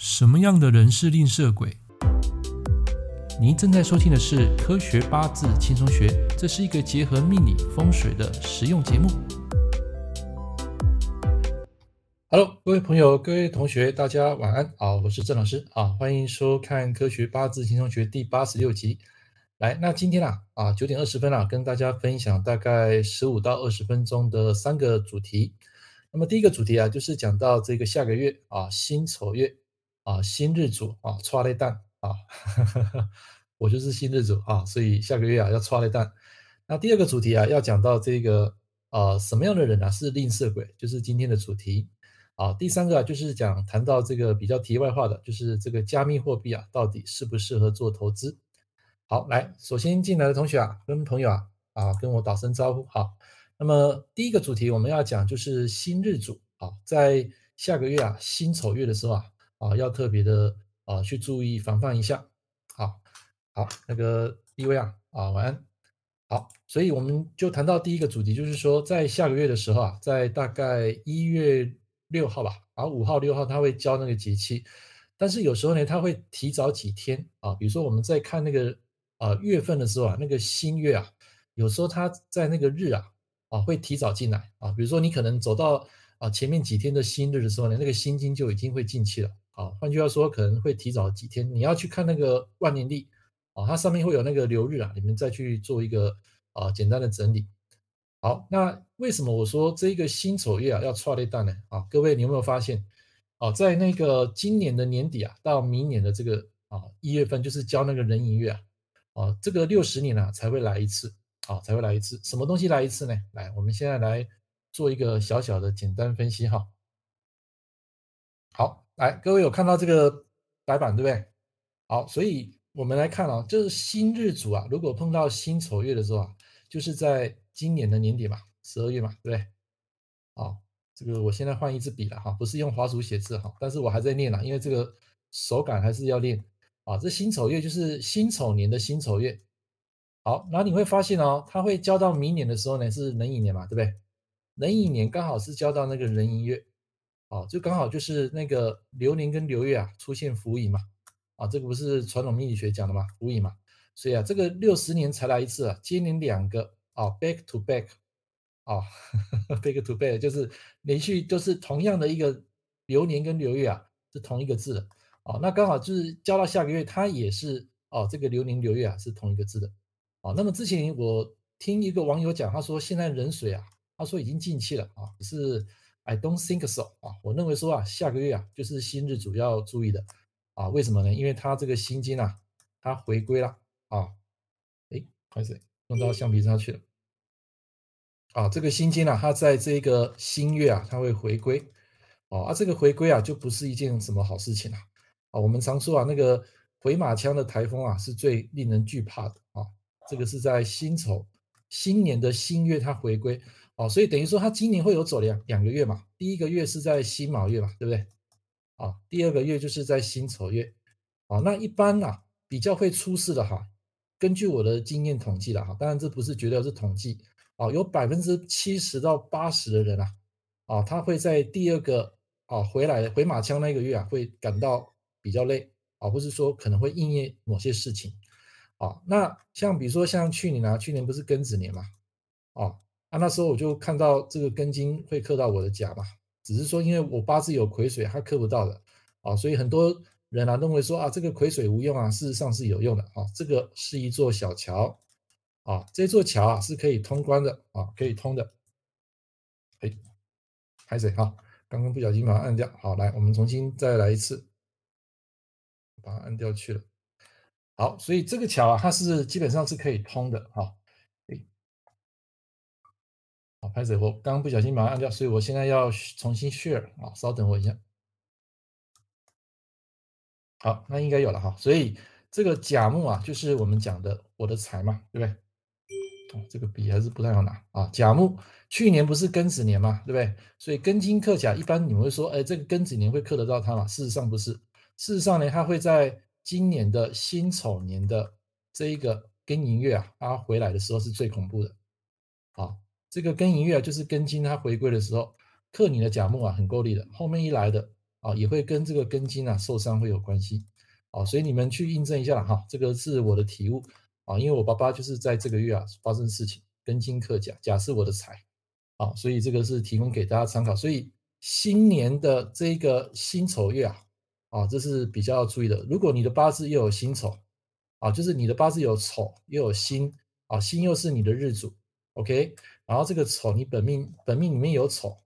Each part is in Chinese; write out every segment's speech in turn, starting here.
什么样的人是吝啬鬼？您正在收听的是《科学八字轻松学》，这是一个结合命理风水的实用节目。Hello，各位朋友、各位同学，大家晚安。啊，我是郑老师啊，欢迎收看《科学八字轻松学》第八十六集。来，那今天啊啊九点二十分啊，跟大家分享大概十五到二十分钟的三个主题。那么第一个主题啊，就是讲到这个下个月啊辛丑月。啊，新日主啊，剉咧等啊，我就是新日主啊，所以下个月啊要剉咧等。那第二个主题啊，要讲到这个啊什么样的人啊是吝啬鬼，就是今天的主题啊。第三个啊，就是讲谈到这个比较题外话的，就是这个加密货币啊，到底适不适合做投资？好，来，首先进来的同学啊，跟朋友啊啊跟我打声招呼。好，那么第一个主题我们要讲就是新日主啊，在下个月啊辛丑月的时候啊。啊，要特别的啊，去注意防范一下。好，好，那个一位啊，啊，晚安。好，所以我们就谈到第一个主题，就是说在下个月的时候啊，在大概一月六号吧，啊，五号、六号他会交那个节气，但是有时候呢，他会提早几天啊。比如说我们在看那个啊月份的时候啊，那个新月啊，有时候他在那个日啊啊会提早进来啊。比如说你可能走到啊前面几天的新日的时候呢，那个新金就已经会进气了。啊，换句话说，可能会提早几天。你要去看那个万年历啊，它上面会有那个流日啊，你们再去做一个啊简单的整理。好，那为什么我说这个辛丑月啊要剉咧等呢？啊，各位你有没有发现？啊，在那个今年的年底啊，到明年的这个啊一月份，就是交那个壬寅月啊，啊，这个六十年啊才会来一次，啊，才会来一次。什么东西来一次呢？来，我们现在来做一个小小的简单分析哈。好。来，各位有看到这个白板对不对？好，所以我们来看啊，就是辛日主啊，如果碰到辛丑月的时候啊，就是在今年的年底嘛，十二月嘛，对不对？好，这个我现在换一支笔了哈，不是用滑鼠写字哈，但是我还在念啊，因为这个手感还是要练啊。这辛丑月就是辛丑年的辛丑月。好，然后你会发现哦，它会交到明年的时候呢，是壬寅年嘛，对不对？壬寅年刚好是交到那个壬寅月。哦，就刚好就是那个流年跟流月啊出现伏隐嘛，啊，这个不是传统命理学讲的嘛，伏隐嘛，所以啊，这个六十年才来一次啊，接连两个啊，back to back，啊，back to back 就是连续都是同样的一个流年跟流月啊，是同一个字的，啊，那刚好就是交到下个月，它也是哦，这个流年流月啊是同一个字的，啊，那么之前我听一个网友讲，他说现在壬水啊，他说已经进气了啊，是。I don't think so 啊，我认为说啊，下个月啊就是新日主要注意的啊，为什么呢？因为它这个辛金啊，它回归了啊，哎，开始弄到橡皮擦去了啊，这个辛金啊，它在这个新月啊，它会回归啊，这个回归啊就不是一件什么好事情了啊。我们常说啊，那个回马枪的台风啊，是最令人惧怕的啊。这个是在辛丑新年的新月它回归。哦，所以等于说他今年会有走两两个月嘛，第一个月是在辛卯月嘛，对不对？啊，第二个月就是在辛丑月。啊，那一般啊比较会出事的哈，根据我的经验统计了哈，当然这不是绝对是统计啊，有百分之七十到八十的人啊，啊，他会在第二个啊回来回马枪那个月啊会感到比较累啊，不是说可能会应验某些事情啊。那像比如说像去年啊，去年不是庚子年嘛，啊。啊，那时候我就看到这个根金会克到我的甲嘛，只是说因为我八字有癸水，它克不到的啊，所以很多人啊认为说啊这个癸水无用啊，事实上是有用的啊，这个是一座小桥啊，这座桥啊是可以通关的啊，可以通的。哎，还谁哈？刚刚不小心把它按掉，好，来我们重新再来一次，把它按掉去了。好，所以这个桥啊，它是基本上是可以通的哈。好，拍谢，我刚刚不小心把它按掉，所以我现在要重新 share 啊，稍等我一下。好，那应该有了哈。所以这个甲木啊，就是我们讲的我的财嘛，对不对？哦，这个笔还是不太好拿啊。甲木去年不是庚子年嘛，对不对？所以庚金克甲，一般你们会说，哎，这个庚子年会克得到它嘛？事实上不是，事实上呢，它会在今年的辛丑年的这一个庚寅月啊，它回来的时候是最恐怖的，这个庚寅月，就是庚金它回归的时候，克你的甲木啊，很够力的。后面一来的啊，也会跟这个庚金啊受伤会有关系啊，所以你们去印证一下哈，这个是我的体悟啊，因为我爸爸就是在这个月啊发生事情，庚金克甲，甲是我的财啊，所以这个是提供给大家参考。所以新年的这个辛丑月啊，啊，这是比较要注意的。如果你的八字又有辛丑啊，就是你的八字有丑又有辛啊，辛又是你的日主，OK，然后这个丑你本命本命里面有丑。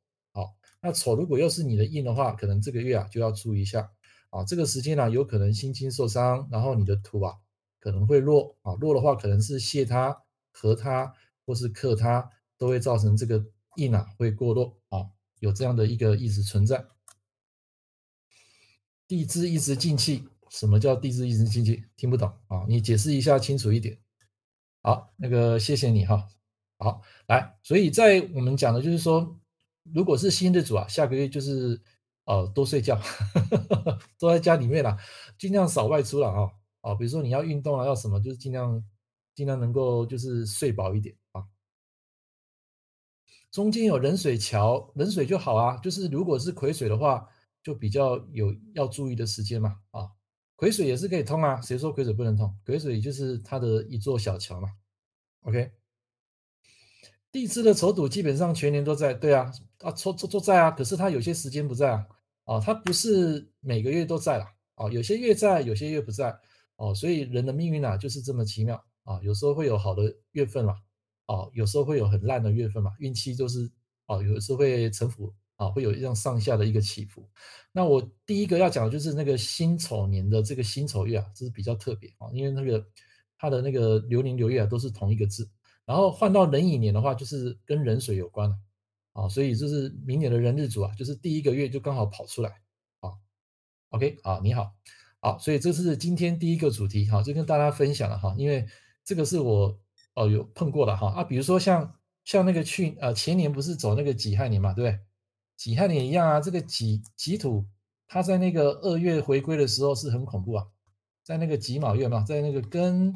那丑如果又是你的印的话，可能这个月啊就要注意一下啊。这个时间呢、有可能心经受伤，然后你的土啊可能会弱啊。弱的话，可能是泄他、合他或是克他，都会造成这个印啊会过弱啊。有这样的一个意思存在。地支一直进气，什么叫地支一直进气？听不懂啊？你解释一下清楚一点。好，那个谢谢你哈。好，来，所以在我们讲的就是说。如果是新日主啊，下个月就是呃多睡觉，都在家里面啦，尽量少外出了啊啊，比如说你要运动啊，要什么，就是尽量尽量能够就是睡饱一点啊。中间有冷水桥，冷水就好啊，就是如果是癸水的话，就比较有要注意的时间嘛啊。癸水也是可以通啊，谁说癸水不能通？癸水就是它的一座小桥嘛。OK。地支的丑土基本上全年都在，对啊，啊，丑丑都在啊，可是它有些时间不在啊，啊，它不是每个月都在了，啊，有些月在，有些月不在，哦，所以人的命运啊就是这么奇妙啊，有时候会有好的月份嘛，啊，有时候会有很烂的月份嘛，运气就是啊，有时候会沉浮啊，会有一样上下的一个起伏。那我第一个要讲的就是那个辛丑年的这个辛丑月啊，这是比较特别啊，因为那个它的那个流年流月啊都是同一个字。然后换到壬寅年的话，就是跟壬水有关了，啊，所以就是明年的壬日主啊，就是第一个月就刚好跑出来，啊，OK，啊，你好，好，所以这是今天第一个主题，哈，就跟大家分享了哈，因为这个是我哦有碰过的哈，啊，比如说像像那个去呃前年不是走那个己亥年嘛，对不对？己亥年一样啊，这个己己土，它在那个二月回归的时候是很恐怖啊，在那个己卯月嘛，在那个庚。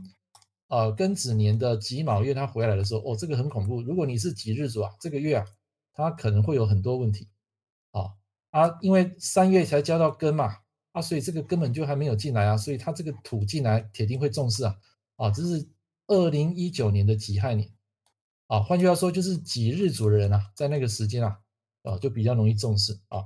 呃，庚子年的己卯月，他回来的时候，哦，这个很恐怖。如果你是己日主啊，这个月啊，他可能会有很多问题，啊啊，因为三月才交到庚嘛，啊，所以这个根本就还没有进来啊，所以他这个土进来，铁定会重视啊，啊，这是二零一九年的己亥年，啊，换句话说，就是己日主的人啊，在那个时间啊，啊，就比较容易重视啊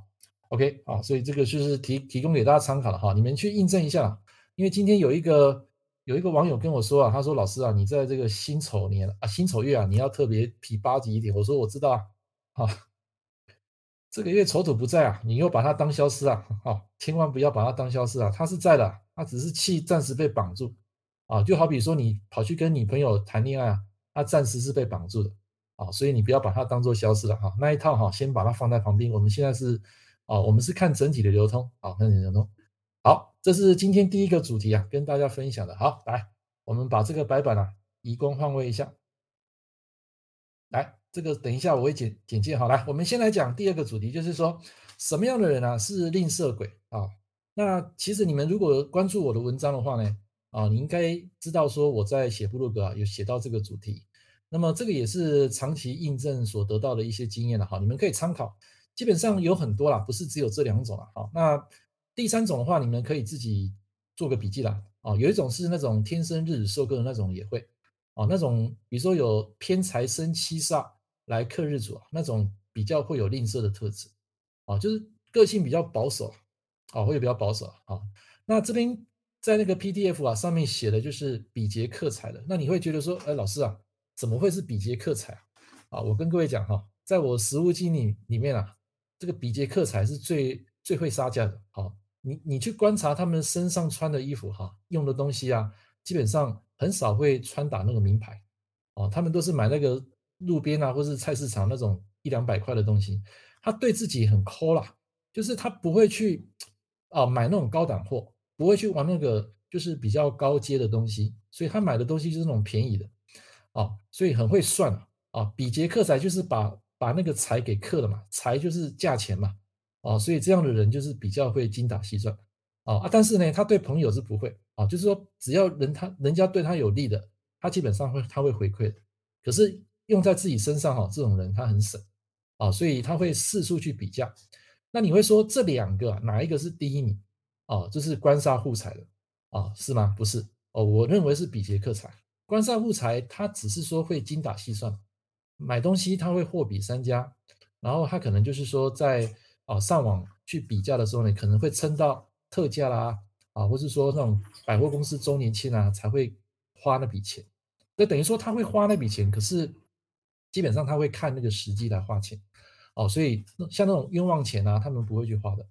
，OK，啊，所以这个就是提提供给大家参考了哈，你们去印证一下，因为今天有一个。有一个网友跟我说啊，他说：“老师啊，你在这个辛丑年啊，辛丑月啊，你要特别皮八级一点。”我说：“我知道啊，啊，这个月丑土不在啊，你又把它当消失啊，啊，千万不要把它当消失啊，它是在的，它只是气暂时被绑住啊，就好比说你跑去跟女朋友谈恋爱啊，它暂时是被绑住的啊，所以你不要把它当做消失了哈，那一套哈，先把它放在旁边。我们现在是啊，我们是看整体的流通啊，看整体流通。”好，这是今天第一个主题啊，跟大家分享的。好，来，我们把这个白板啊移工换位一下。来，这个等一下我会简简介。好，来，我们先来讲第二个主题，就是说什么样的人啊是吝啬鬼啊？那其实你们如果关注我的文章的话呢，啊，你应该知道说我在写部落格啊有写到这个主题。那么这个也是长期印证所得到的一些经验了哈，你们可以参考。基本上有很多啦，不是只有这两种了。好，那。第三种的话，你们可以自己做个笔记啦。啊，有一种是那种天生日主受克的那种也会，啊，那种比如说有偏财生七煞来克日主啊，那种比较会有吝啬的特质，啊，就是个性比较保守，啊，会比较保守啊。那这边在那个 PDF 啊上面写的就是比劫克财的，那你会觉得说，哎，老师啊，怎么会是比劫克财啊？啊，我跟各位讲哈，在我实务经历里面啊，这个比劫克财是最最会杀价的，好。你你去观察他们身上穿的衣服哈，用的东西啊，基本上很少会穿打那个名牌，哦，他们都是买那个路边啊，或是菜市场那种一两百块的东西。他对自己很抠啦，就是他不会去啊买那种高档货，不会去玩那个就是比较高阶的东西，所以他买的东西就是那种便宜的，啊，所以很会算啊，比劫克财就是把把那个财给克了嘛，财就是价钱嘛。哦，所以这样的人就是比较会精打细算，啊，但是呢，他对朋友是不会，啊，就是说只要人他人家对他有利的，他基本上会他会回馈的，可是用在自己身上哈，这种人他很省，啊，所以他会四处去比价，那你会说这两个哪一个是第一名？哦，这是官杀护财的啊，是吗？不是哦，我认为是比劫克财。官杀护财，他只是说会精打细算，买东西他会货比三家，然后他可能就是说在啊上网去比价的时候呢，可能会撑到特价啦啊，或是说那种百货公司周年庆啊才会花那笔钱。那等于说他会花那笔钱，可是基本上他会看那个时机来花钱哦，所以像那种冤枉钱啊，他们不会去花的。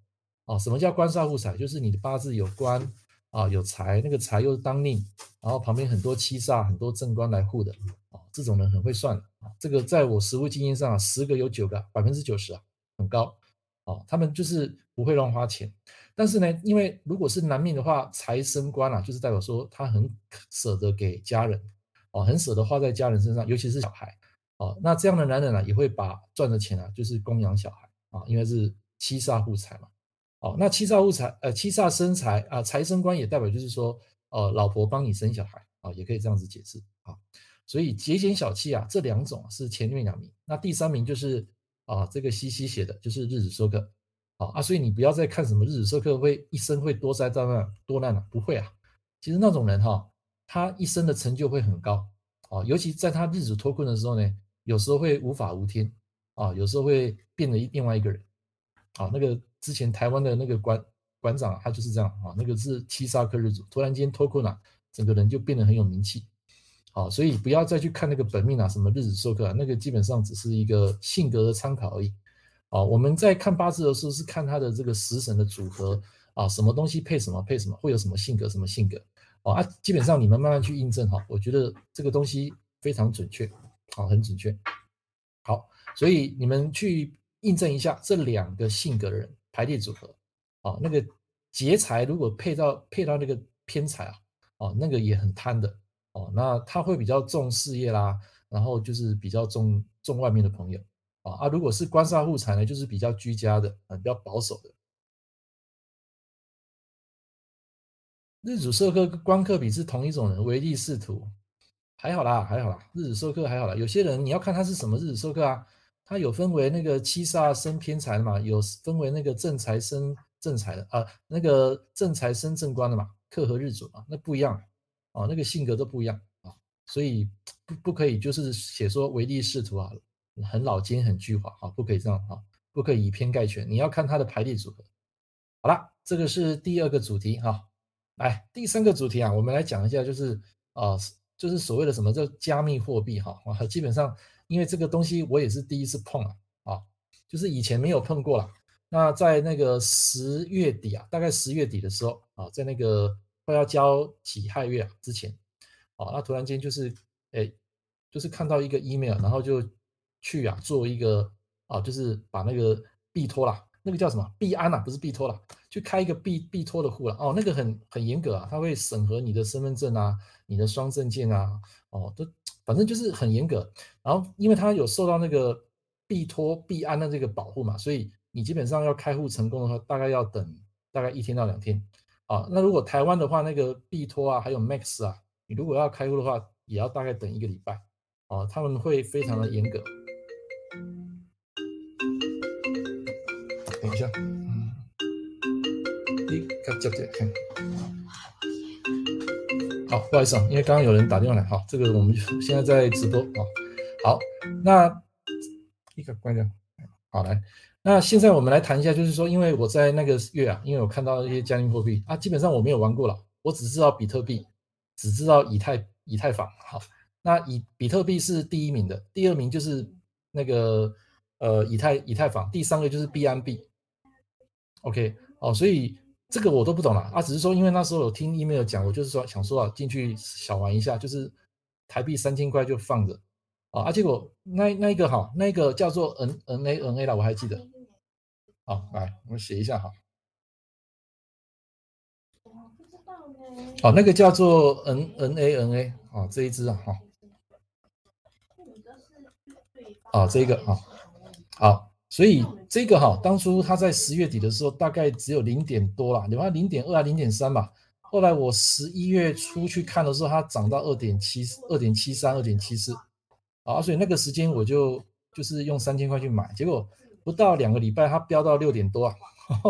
哦，什么叫官杀护财？就是你的八字有官啊，有财，那个财又是当令，然后旁边很多七煞、很多正官来护的啊，这种人很会算啊。这个在我实务经验上啊，十个有九个，百分之九十啊，很高哦。他们就是不会乱花钱，但是呢，因为如果是男命的话，财生官啊，就是代表说他很舍得给家人哦，很舍得花在家人身上，尤其是小孩哦。那这样的男人呢，也会把赚的钱啊，就是供养小孩啊，因为是七煞护财嘛。哦，那七煞护财，呃，七煞生财啊，财生官也代表就是说，呃，老婆帮你生小孩啊，也可以这样子解释啊。所以节俭小气啊，这两种是前面两名，那第三名就是啊，这个西西写的就是日子受克，啊啊，所以你不要再看什么日子受克会一生会多灾多难多难了，不会啊。其实那种人哈、他一生的成就会很高啊，尤其在他日子脱困的时候呢，有时候会无法无天啊，有时候会变得另外一个人啊，那个。之前台湾的那个馆馆长，他就是这样啊，那个是七杀克日主，突然间脱困了，整个人就变得很有名气。好，所以不要再去看那个本命啊，什么日子受克啊，那个基本上只是一个性格的参考而已。啊，我们在看八字的时候是看他的这个食神的组合啊，什么东西配什么配什么，会有什么性格什么性格。啊，基本上你们慢慢去印证哈，我觉得这个东西非常准确，好，很准确。好，所以你们去印证一下这两个性格的人。排列组合，啊、那个劫财如果配到配到那个偏财啊，哦，那个也很贪的，哦，那他会比较重事业啦，然后就是比较重重外面的朋友，啊啊，如果是官杀护财呢，就是比较居家的，啊，比较保守的。日主受克跟官克比是同一种人，唯利是图，还好啦，还好啦，日主受克还好啦，有些人你要看他是什么日主受克啊。他有分为那个七煞生偏财的嘛，有分为那个正财生正财的啊，那个正财生正官的嘛，克合日主嘛，那不一样啊，那个性格都不一样啊，所以不不可以就是写说唯利是图啊，很老奸很巨猾啊，不可以这样啊，不可以以偏概全，你要看它的排列组合。好了，这个是第二个主题哈，来第三个主题啊，我们来讲一下，就是啊，就是所谓的什么叫加密货币哈，啊，基本上。因为这个东西我也是第一次碰啊，啊，就是以前没有碰过了。那在那个十月底啊，大概十月底的时候啊，在那个快要交己亥月啊之前，哦，那突然间就是，哎，就是看到一个 email，然后就去啊做一个啊，就是把那个币托啦，那个叫什么币安啊，不是币托啦，去开一个币币托的户了。哦，那个很很严格啊，他会审核你的身份证啊，你的双证件啊，哦，都。反正就是很严格，然后因为他有受到那个币托币安的这个保护嘛，所以你基本上要开户成功的话，大概要等大概一天到两天啊。那如果台湾的话，那个币托啊，还有 Max 啊，你如果要开户的话，也要大概等一个礼拜啊。他们会非常的严格。等一下，嗯，你看这这看。好，不好意思啊，因为刚刚有人打电话来，好，这个我们现在在直播啊。好，那一个关掉，好来，那现在我们来谈一下，就是说，因为我在那个月啊，因为我看到一些加密货币啊，基本上我没有玩过了，我只知道比特币，只知道以太以太坊。好，那以比特币是第一名的，第二名就是那个呃以太以太坊，第三个就是币安币。OK，哦，所以。这个我都不懂了啊，只是说因为那时候有听 email 讲，我就是说想说啊，进去小玩一下，就是台币三千块就放着啊，啊结果那那一个哈，那个叫做 N N A N A 了，我还记得，好，来我们写一下哈，好，那个叫做 N N A N A 啊，这一支啊哈，啊这个啊，好。所以这个哈，当初它在十月底的时候，大概只有零点多啦，有啊零点二啊零点三吧。后来我十一月初去看的时候，它涨到二点七二点七三二点七四啊，所以那个时间我就就是用三千块去买，结果不到两个礼拜，它飙到六点多啊，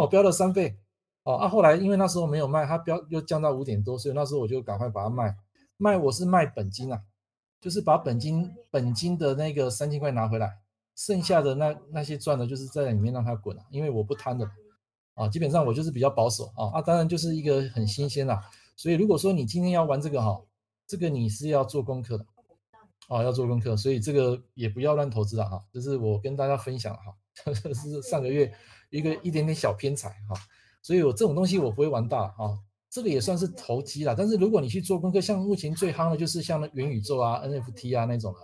飙了三倍。哦啊，后来因为那时候没有卖，它飙又降到五点多，所以那时候我就赶快把它卖。卖我是卖本金啊，就是把本金本金的那个三千块拿回来，剩下的那那些赚的，就是在里面让它滚啊，因为我不贪的啊，基本上我就是比较保守啊啊，当然就是一个很新鲜啦。所以如果说你今天要玩这个哈，这个你是要做功课的啊，要做功课，所以这个也不要乱投资了哈，这是我跟大家分享哈，这是上个月一个一点点小偏财哈，所以我这种东西我不会玩大啊。这个也算是投机啦，但是如果你去做功课，像目前最夯的就是像那元宇宙啊、NFT 啊那种啊，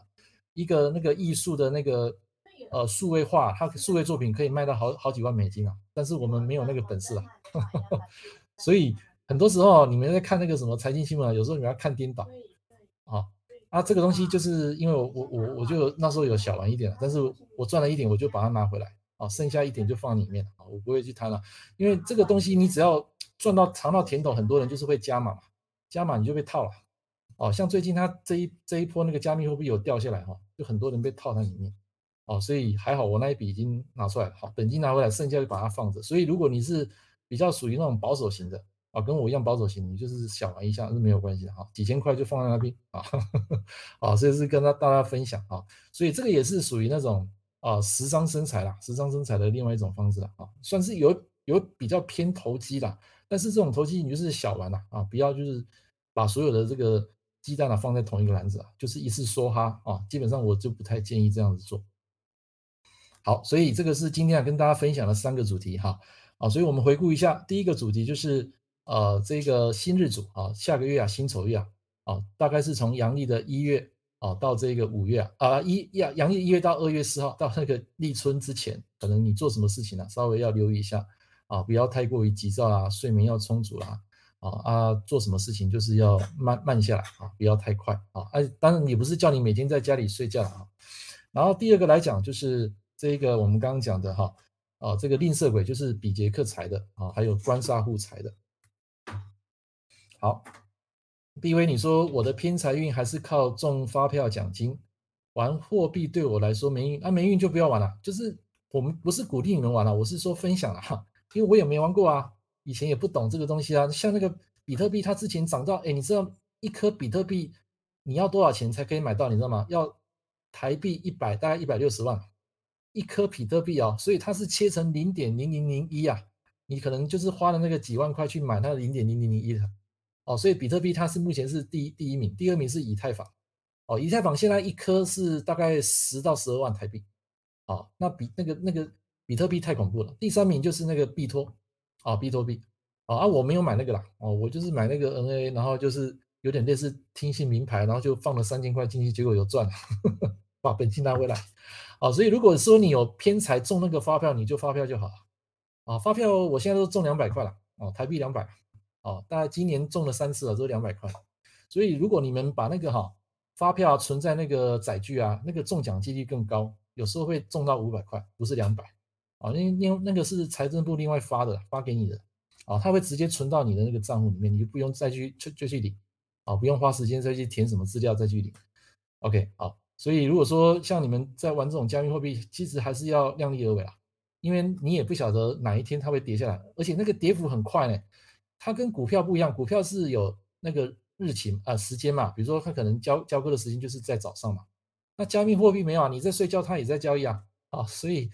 一个那个艺术的那个呃数位化，它数位作品可以卖到好好几万美金啊，但是我们没有那个本事啊，所以很多时候你们在看那个什么财经新闻啊，有时候你们要看颠倒啊啊，这个东西就是因为我我我我就那时候有小玩一点，但是我赚了一点，我就把它拿回来啊，剩下一点就放里面啊，我不会去贪了，因为这个东西你只要。赚到尝到甜头，很多人就是会加码嘛，加码你就被套了，哦，像最近它这一这一波那个加密货币有掉下来哈，就很多人被套在里面，哦，所以还好我那一笔已经拿出来了，好，本金拿回来，剩下就把它放着。所以如果你是比较属于那种保守型的，啊，跟我一样保守型，你就是小玩一下是没有关系的哈，几千块就放在那边啊，啊，所以是跟他大家分享啊，所以这个也是属于那种啊时尚生财啦，时尚生财的另外一种方式啦啊，算是有有比较偏投机啦。但是这种投机你就是小玩啦啊，不要就是把所有的这个鸡蛋啊放在同一个篮子啊，就是一次梭哈啊，基本上我就不太建议这样子做。好，所以这个是今天要跟大家分享的三个主题哈，啊，所以我们回顾一下，第一个主题就是呃这个新日主啊，下个月啊辛丑月啊，啊大概是从阳历的一月啊到这个五月啊啊一阳阳历一月到二月四号到那个立春之前，可能你做什么事情呢，稍微要留意一下。啊，不要太过于急躁啊，睡眠要充足啦，啊啊，做什么事情就是要慢慢下来啊，不要太快啊。哎，当然也不是叫你每天在家里睡觉啊。然后第二个来讲就是这个我们刚刚讲的哈，啊，这个吝啬鬼就是比劫克财的啊，还有官杀护财的。好，B V 你说我的偏财运还是靠中发票奖金，玩货币对我来说没运，啊没运就不要玩了。就是我们不是鼓励你们玩了，我是说分享了哈。因为我也没玩过啊，以前也不懂这个东西啊。像那个比特币，它之前涨到，哎，你知道一颗比特币你要多少钱才可以买到？你知道吗？要台币一百，大概一百六十万一颗比特币哦。所以它是切成零点零零零一啊，你可能就是花了那个几万块去买它的零点零零零一的哦。所以比特币它是目前是第一第一名，第二名是以太坊哦。以太坊现在一颗是大概十到十二万台币，哦，那比那个那个。比特币太恐怖了，第三名就是那个币托啊，币托币啊，啊，我没有买那个啦，哦，我就是买那个 NA，然后就是有点类似听信名牌，然后就放了三千块进去，结果有赚，把本金拿回来，啊，所以如果说你有偏财中那个发票，你就发票就好了，啊，发票我现在都中两百块了，哦，台币两百，哦，大概今年中了三次了，都两百块，所以如果你们把那个哈发票存在那个载具啊，那个中奖几率更高，有时候会中到五百块，不是两百。啊，那那那个是财政部另外发的，发给你的，啊，他会直接存到你的那个账户里面，你就不用再去去就去领，啊，不用花时间再去填什么资料再去领，OK，好，所以如果说像你们在玩这种加密货币，其实还是要量力而为啊，因为你也不晓得哪一天它会跌下来，而且那个跌幅很快呢，它跟股票不一样，股票是有那个日期啊、时间嘛，比如说它可能交交割的时间就是在早上嘛，那加密货币没有啊，你在睡觉它也在交易啊，啊，所以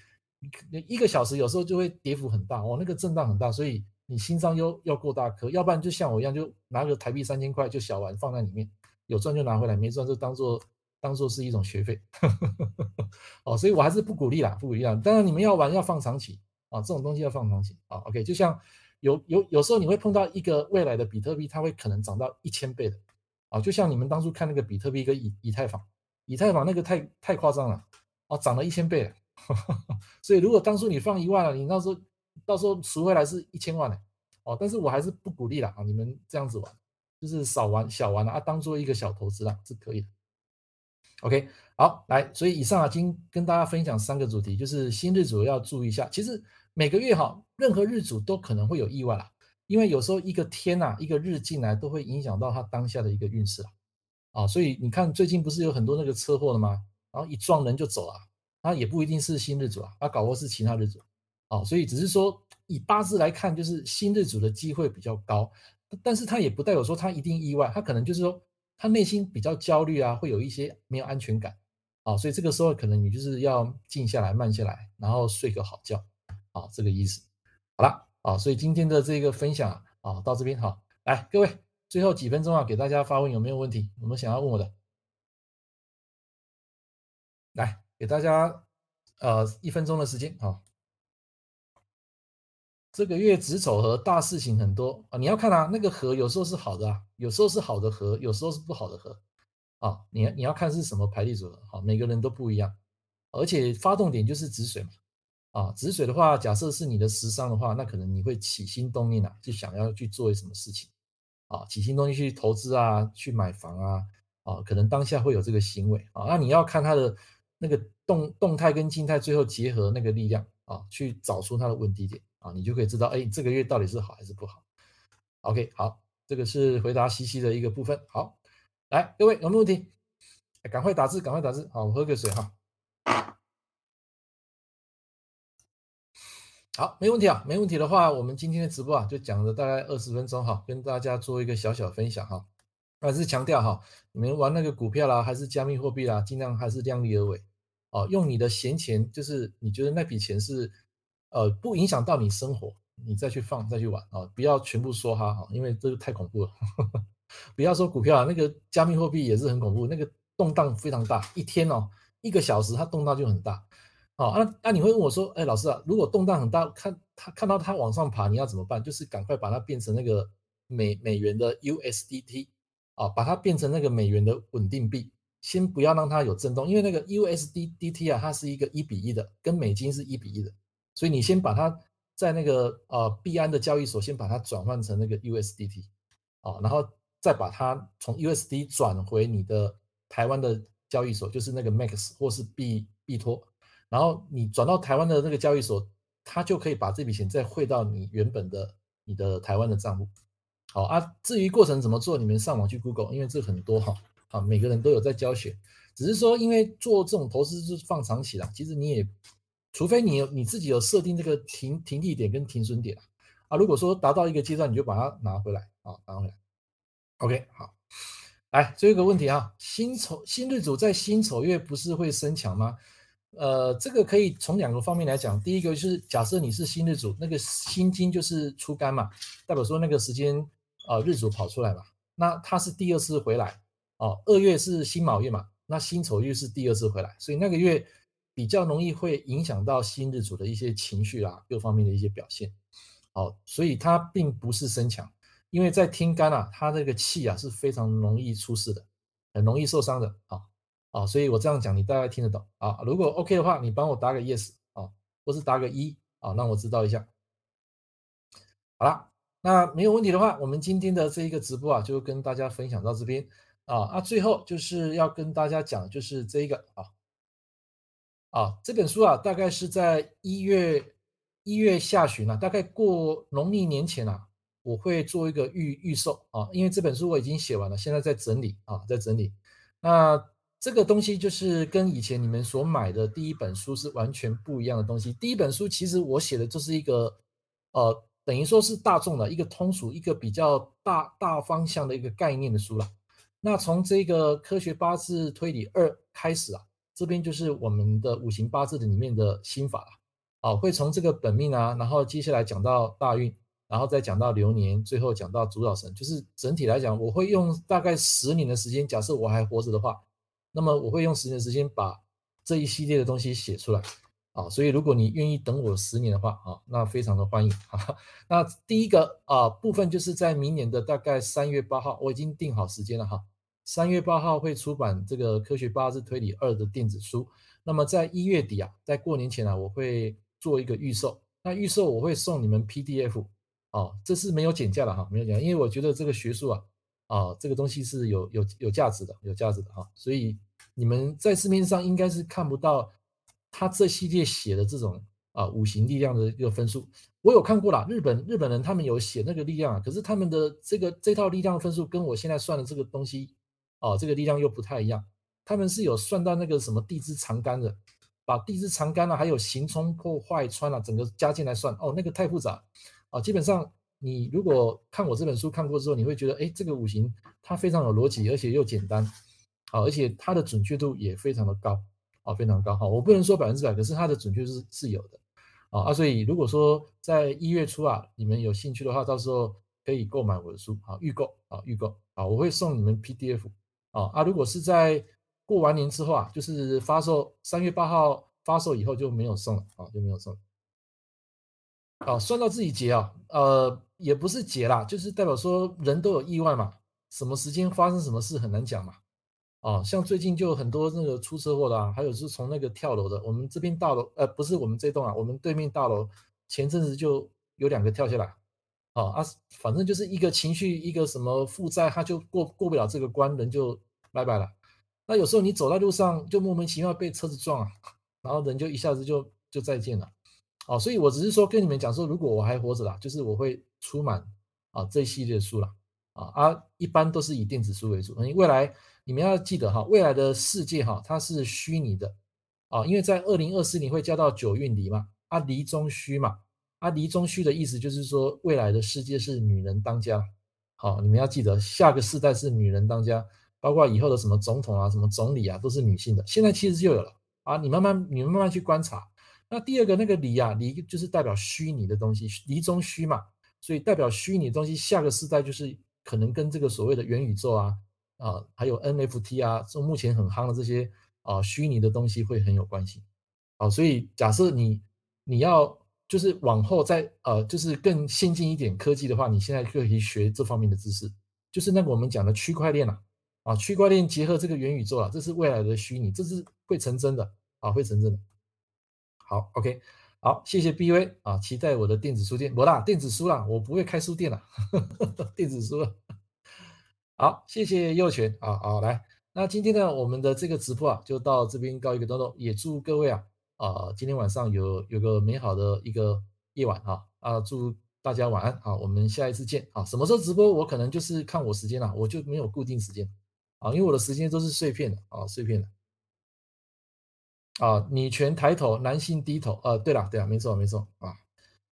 你。一个小时有时候就会跌幅很大哦，那个震荡很大，所以你心脏又要够大颗，要不然就像我一样，就拿个台币三千块就小玩放在里面，有赚就拿回来，没赚就当做当做是一种学费，哦，所以我还是不鼓励啦，不鼓励啦。当然你们要玩要放长期啊，这种东西要放长期啊。OK，就像有有有时候你会碰到一个未来的比特币，它会可能涨到一千倍的啊，就像你们当初看那个比特币跟以以太坊，以太坊那个太太夸张了啊，涨了一千倍了。所以，如果当初你放一万了，你到时候到时候赎回来是一千万呢，哦，但是我还是不鼓励了啊，你们这样子玩，就是少玩小玩了啊，当做一个小投资啦，是可以的。OK，好，来，所以以上啊，今跟大家分享三个主题，就是新日主要注意一下。其实每个月哈，任何日主都可能会有意外啦，因为有时候一个天呐，一个日进来都会影响到他当下的一个运势啊，啊，所以你看最近不是有很多那个车祸了吗？然后一撞人就走了。他也不一定是新日主啊，他搞过是其他日主，啊，所以只是说以八字来看，就是新日主的机会比较高，但是他也不代表说他一定意外，他可能就是说他内心比较焦虑啊，会有一些没有安全感，啊，所以这个时候可能你就是要静下来、慢下来，然后睡个好觉，啊，这个意思。好了，啊，所以今天的这个分享啊，到这边好，来各位，最后几分钟啊，给大家发问，有没有问题？有没有想要问我的？来。给大家呃一分钟的时间啊，这个月子丑合大事情很多啊，你要看啊，那个合有时候是好的啊，有时候是好的合，有时候是不好的合啊，你你要看是什么排列组合啊，每个人都不一样，而且发动点就是子水嘛啊，止水的话，假设是你的食伤的话，那可能你会起心动念啊，就想要去做什么事情啊，起心动念去投资啊，去买房啊啊，可能当下会有这个行为啊，那你要看他的。那个动动态跟静态最后结合那个力量啊，去找出它的问题点啊，你就可以知道，哎，这个月到底是好还是不好。OK，好，这个是回答西西的一个部分。好，来，各位有没有问题？赶快打字，赶快打字。好，我喝个水哈。好，没问题啊，没问题的话，我们今天的直播啊，就讲了大概二十分钟哈，跟大家做一个小小分享哈。还是强调哈，你们玩那个股票啦，还是加密货币啦，尽量还是量力而为。哦，用你的闲钱，就是你觉得那笔钱是，呃，不影响到你生活，你再去放，再去玩啊，不要全部梭哈哈，因为这个太恐怖了。不要说股票啊，那个加密货币也是很恐怖，那个动荡非常大，一天哦，一个小时它动荡就很大。哦，那那你会问我说，哎，老师啊，如果动荡很大，看他看到它往上爬，你要怎么办？就是赶快把它变成那个美美元的 USDT 啊，把它变成那个美元的稳定币。先不要让它有震动，因为那个 USDT 啊，它是一个一比一的，跟美金是一比一的，所以你先把它在那个呃币安的交易所先把它转换成那个 USDT 啊，然后再把它从 USD 转回你的台湾的交易所，就是那个 Max 或是币币托，然后你转到台湾的那个交易所，它就可以把这笔钱再汇到你原本的你的台湾的账户。好啊，至于过程怎么做，你们上网去 Google，因为这很多哈。啊，每个人都有在教学，只是说，因为做这种投资是放长期了，其实你也，除非你有你自己有设定这个停停利点跟停损点啊，如果说达到一个阶段，你就把它拿回来啊，拿回来。OK，好，来最后一个问题啊，辛丑辛日主在辛丑月不是会生强吗？呃，这个可以从两个方面来讲，第一个就是假设你是新日主，那个辛金就是出干嘛，代表说那个时间啊、日主跑出来嘛，那它是第二次回来。哦，二月是辛卯月嘛，那辛丑月是第二次回来，所以那个月比较容易会影响到新日主的一些情绪啊，各方面的一些表现。哦，所以它并不是生强，因为在天干啊，它这个气啊是非常容易出事的，很容易受伤的啊啊、所以我这样讲你大概听得懂啊。如果 OK 的话，你帮我打个 yes 啊，或是打个一啊，让我知道一下。好了，那没有问题的话，我们今天的这一个直播啊，就跟大家分享到这边。啊啊，最后就是要跟大家讲，就是这一个啊啊，这本书啊，大概是在一月一月下旬啊，大概过农历年前啊，我会做一个预预售啊，因为这本书我已经写完了，现在在整理啊，在整理。那这个东西就是跟以前你们所买的第一本书是完全不一样的东西。第一本书其实我写的就是一个呃，等于说是大众的一个通俗、一个比较大大方向的一个概念的书了。那从这个科学八字推理二开始啊，这边就是我们的五行八字的里面的心法了，啊，会从这个本命啊，然后接下来讲到大运，然后再讲到流年，最后讲到主导神，就是整体来讲，我会用大概十年的时间，假设我还活着的话，那么我会用十年时间把这一系列的东西写出来。啊，所以如果你愿意等我十年的话，啊，那非常的欢迎哈啊。那第一个啊部分就是在明年的大概三月八号，我已经定好时间了哈。三月八号会出版这个《科学八字推理二》的电子书。那么在一月底啊，在过年前啊，我会做一个预售。那预售我会送你们 PDF，啊，这是没有减价的哈，没有减价，因为我觉得这个学术啊，啊，这个东西是有有有价值的，有价值的哈。所以你们在市面上应该是看不到。他这系列写的这种啊五行力量的一个分数，我有看过啦。日本日本人他们有写那个力量啊，可是他们的这个这套力量分数跟我现在算的这个东西，啊，这个力量又不太一样。他们是有算到那个什么地支长干的，把地支长干啊，还有刑冲破坏穿啊，整个加进来算哦，那个太复杂啊。基本上你如果看我这本书看过之后，你会觉得，哎，这个五行它非常有逻辑，而且又简单，啊，而且它的准确度也非常的高，啊，非常高哈。我不能说百分之百，可是它的准确是是有的，啊啊，所以如果说在一月初啊，你们有兴趣的话，到时候可以购买我的书啊，预购啊，预购啊，我会送你们 PDF 啊啊，如果是在过完年之后啊，就是发售三月八号发售以后就没有送了啊，就没有送了。啊，算到自己结啊，呃，也不是劫啦，就是代表说人都有意外嘛，什么时间发生什么事很难讲嘛。哦，像最近就很多那个出车祸的啊，还有是从那个跳楼的，我们这边大楼，呃，不是我们这栋啊，我们对面大楼前阵子就有两个跳下来，哦啊，反正就是一个情绪一个什么负债，他就过过不了这个关，人就拜拜了。那有时候你走在路上就莫名其妙被车子撞啊，然后人就一下子就就再见了，哦，所以我只是说跟你们讲说，如果我还活着啦，就是我会出满啊这一系列的书了啊啊，一般都是以电子书为主，因为未来你们要记得哈，未来的世界哈它是虚拟的啊，因为在二零二四年会交到九运离嘛，啊离中虚嘛，啊离中虚的意思就是说未来的世界是女人当家，好，你们要记得下个世代是女人当家。包括以后的什么总统啊、什么总理啊，都是女性的。现在其实就有了啊，你慢慢、你们慢慢去观察。那第二个那个离啊，离就是代表虚拟的东西，离中虚嘛，所以代表虚拟的东西，下个世代就是可能跟这个所谓的元宇宙啊啊，还有 NFT 啊，这目前很夯的这些啊虚拟的东西会很有关系。啊，所以假设你你要就是往后再呃，就是更先进一点科技的话，你现在可以学这方面的知识，就是那个我们讲的区块链啊。啊，区块链结合这个元宇宙啊，这是未来的虚拟，这是会成真的啊，会成真的。好，OK，好，谢谢 BV 啊，期待我的电子书店，不啦，电子书啦，我不会开书店了，电子书。好，谢谢佑全。啊，好来，那今天呢，我们的这个直播啊，就到这边告一个段落，也祝各位啊啊，今天晚上有有个美好的一个夜晚啊啊，祝。大家晚安，啊，我们下一次见，啊，什么时候直播？我可能就是看我时间了，我就没有固定时间，啊，因为我的时间都是碎片的，啊，碎片的，啊，女权抬头，男性低头，呃，对了，对了，没错，没错，啊，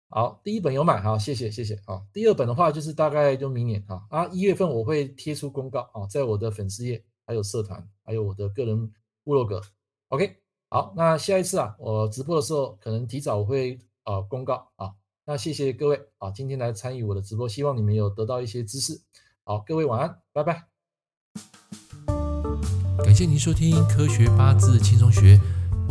好，第一本有买，好，谢谢，谢谢，啊，第二本的话就是大概就明年，啊，啊，一月份我会贴出公告，啊，在我的粉丝页，还有社团，还有我的个人部落格，OK，好，那下一次啊，我直播的时候可能提早我会啊公告，啊。那谢谢各位啊，今天来参与我的直播，希望你们有得到一些知识。好，各位晚安，拜拜。感谢您收听《科学八字轻松学》，